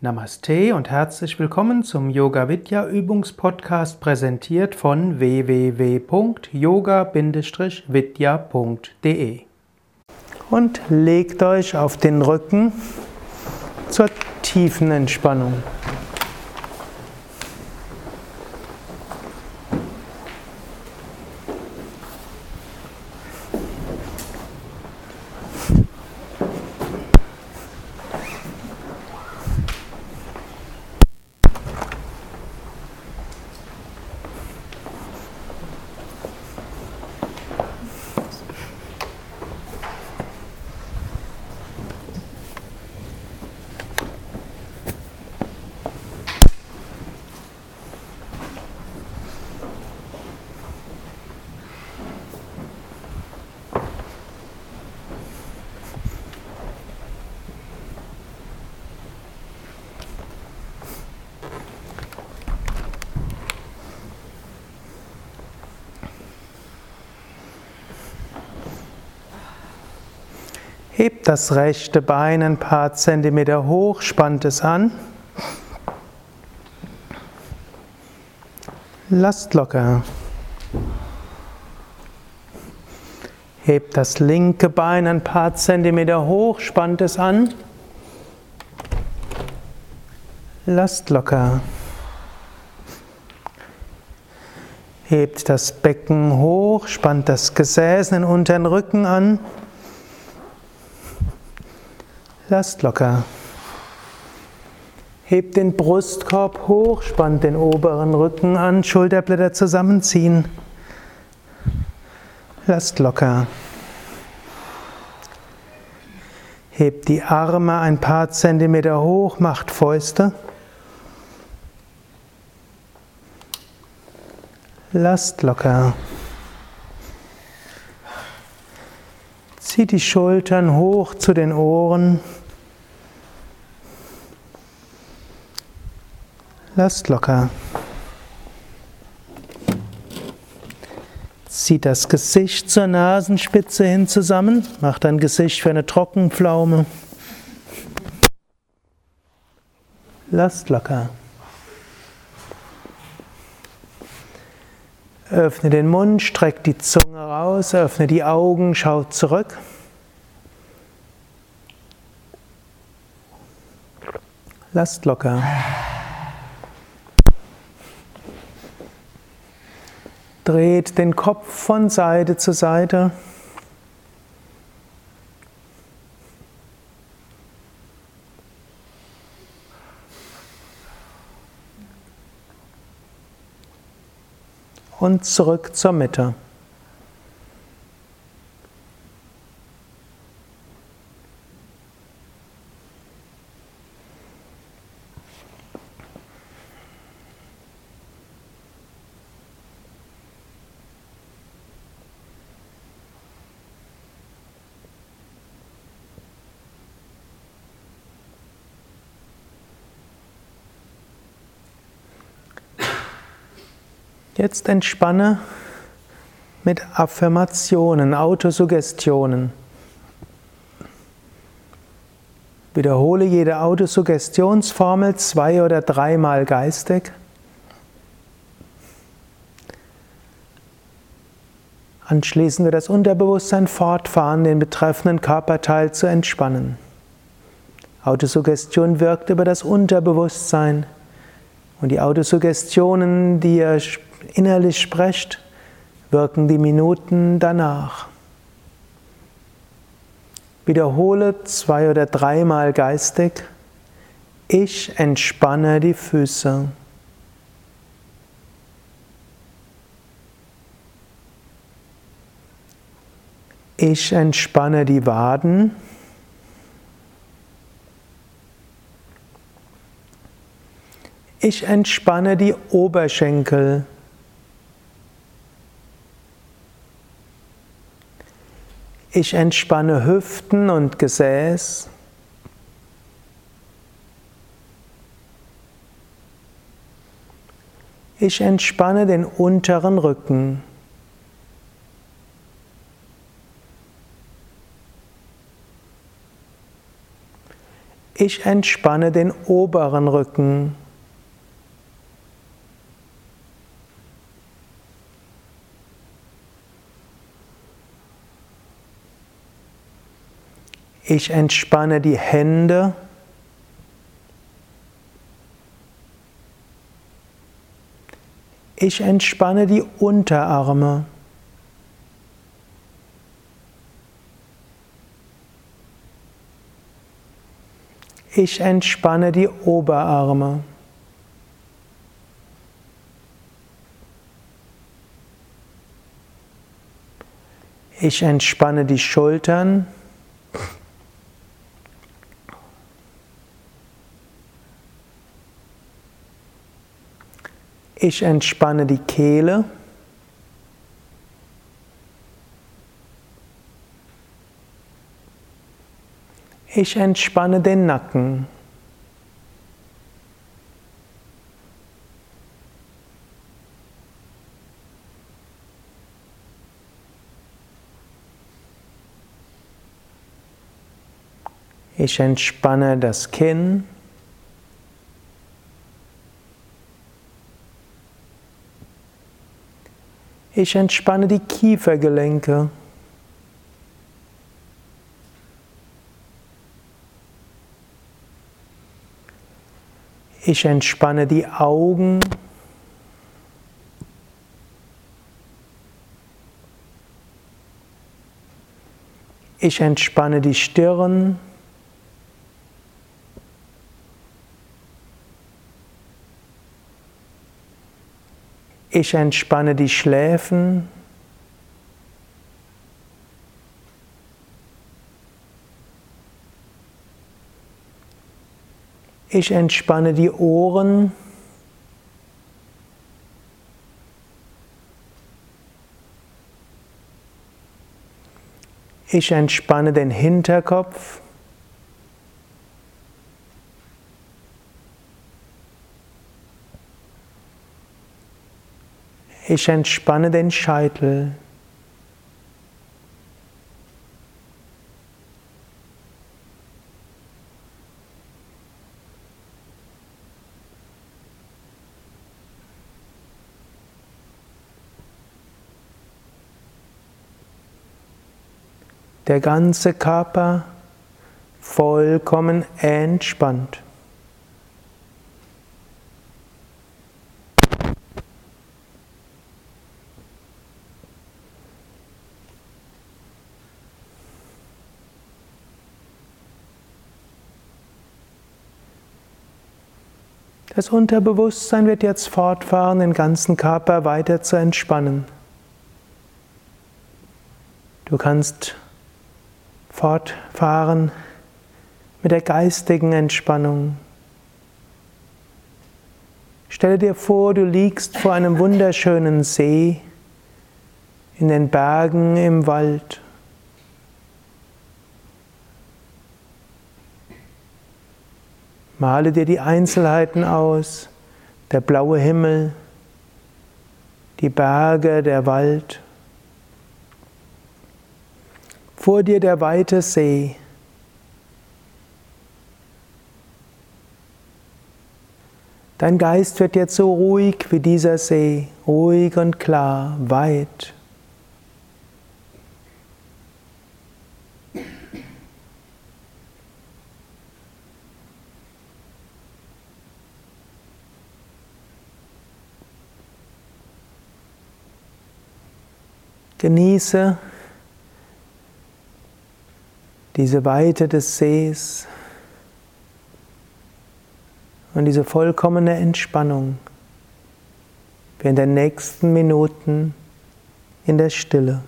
Namaste und herzlich willkommen zum Yoga Vidya Übungspodcast präsentiert von www.yoga-vidya.de. Und legt euch auf den Rücken zur tiefen Entspannung. Hebt das rechte Bein ein paar Zentimeter hoch, spannt es an. Lasst locker. Hebt das linke Bein ein paar Zentimeter hoch, spannt es an. Lasst locker. Hebt das Becken hoch, spannt das Gesäß in den unteren Rücken an. Lasst locker. Hebt den Brustkorb hoch, spannt den oberen Rücken an, Schulterblätter zusammenziehen. Lasst locker. Hebt die Arme ein paar Zentimeter hoch, macht Fäuste. Lasst locker. Zieht die Schultern hoch zu den Ohren. Lasst locker. Zieht das Gesicht zur Nasenspitze hin zusammen. Macht ein Gesicht für eine Trockenpflaume. Lasst locker. Öffne den Mund, streck die Zunge raus, öffne die Augen, schau zurück. Lasst locker. Dreht den Kopf von Seite zu Seite. Und zurück zur Mitte. Jetzt entspanne mit Affirmationen, Autosuggestionen. Wiederhole jede Autosuggestionsformel zwei oder dreimal geistig. Anschließend wird das Unterbewusstsein fortfahren, den betreffenden Körperteil zu entspannen. Autosuggestion wirkt über das Unterbewusstsein und die Autosuggestionen, die ihr innerlich sprecht, wirken die Minuten danach. Wiederhole zwei oder dreimal geistig, ich entspanne die Füße. Ich entspanne die Waden. Ich entspanne die Oberschenkel. Ich entspanne Hüften und Gesäß. Ich entspanne den unteren Rücken. Ich entspanne den oberen Rücken. Ich entspanne die Hände. Ich entspanne die Unterarme. Ich entspanne die Oberarme. Ich entspanne die Schultern. Ich entspanne die Kehle. Ich entspanne den Nacken. Ich entspanne das Kinn. Ich entspanne die Kiefergelenke. Ich entspanne die Augen. Ich entspanne die Stirn. Ich entspanne die Schläfen. Ich entspanne die Ohren. Ich entspanne den Hinterkopf. Ich entspanne den Scheitel. der ganze Körper vollkommen entspannt. Das Unterbewusstsein wird jetzt fortfahren, den ganzen Körper weiter zu entspannen. Du kannst fortfahren mit der geistigen Entspannung. Stelle dir vor, du liegst vor einem wunderschönen See in den Bergen im Wald. Male dir die Einzelheiten aus, der blaue Himmel, die Berge, der Wald. Vor dir der weite See. Dein Geist wird jetzt so ruhig wie dieser See, ruhig und klar, weit. Genieße diese Weite des Sees und diese vollkommene Entspannung während der nächsten Minuten in der Stille.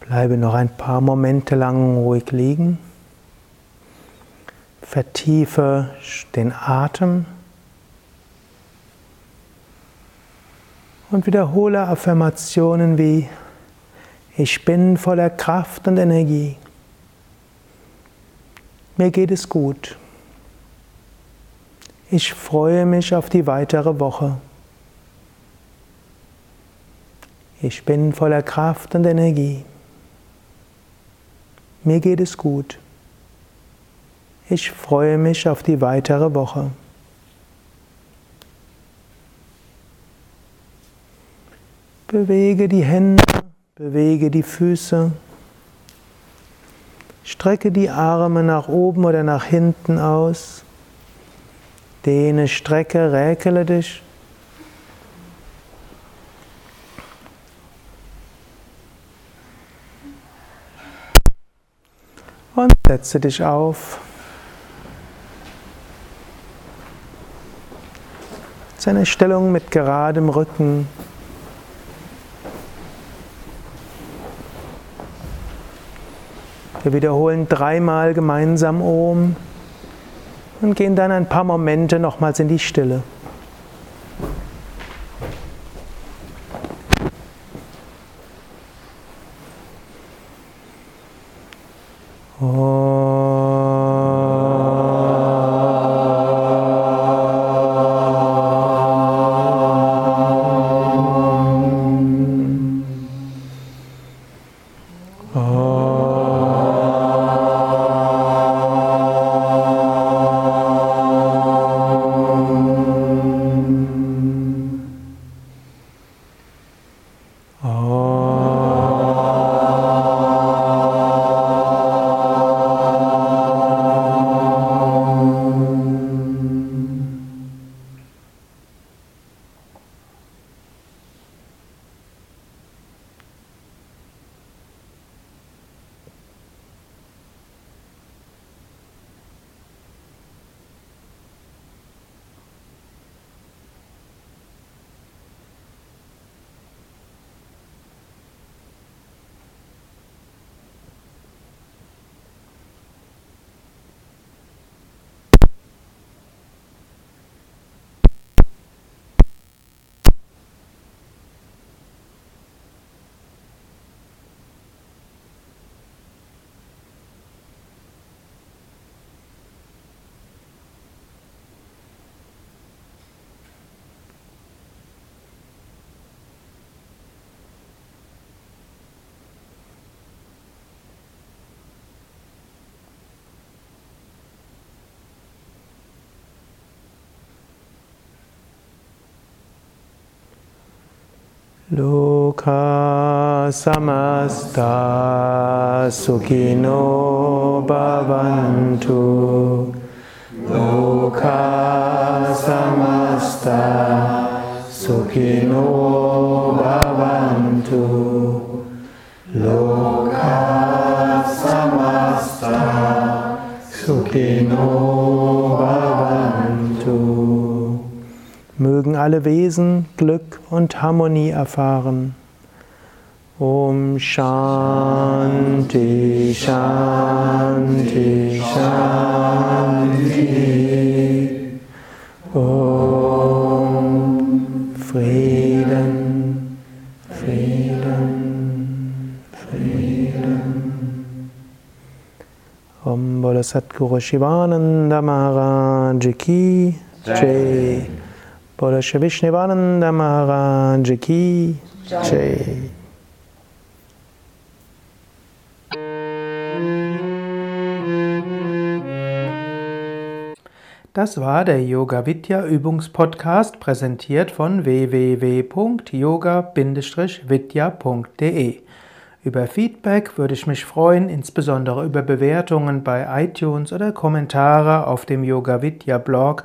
Bleibe noch ein paar Momente lang ruhig liegen. Vertiefe den Atem und wiederhole Affirmationen wie Ich bin voller Kraft und Energie. Mir geht es gut. Ich freue mich auf die weitere Woche. Ich bin voller Kraft und Energie. Mir geht es gut. Ich freue mich auf die weitere Woche. Bewege die Hände, bewege die Füße. Strecke die Arme nach oben oder nach hinten aus. Dehne, strecke, räkele dich. Und setze dich auf. Zu einer Stellung mit geradem Rücken. Wir wiederholen dreimal gemeinsam Om und gehen dann ein paar Momente nochmals in die Stille. Loka samasta sukhino bhavantu. Loka samasta sukhino bhavantu. Loka samasta sukhino Mögen alle Wesen Glück und Harmonie erfahren. Om Shanti, Shanti, Shanti. Om Frieden, Frieden, Frieden. Om Satguru Shivananda Maharaj Ki Jai. Bolo Shri Vishnivananda Maharaj Ki Jai. Das war der Yoga Vidya Übungspodcast, präsentiert von www.yoga-vidya.de. Über Feedback würde ich mich freuen, insbesondere über Bewertungen bei iTunes oder Kommentare auf dem Yoga Vidya Blog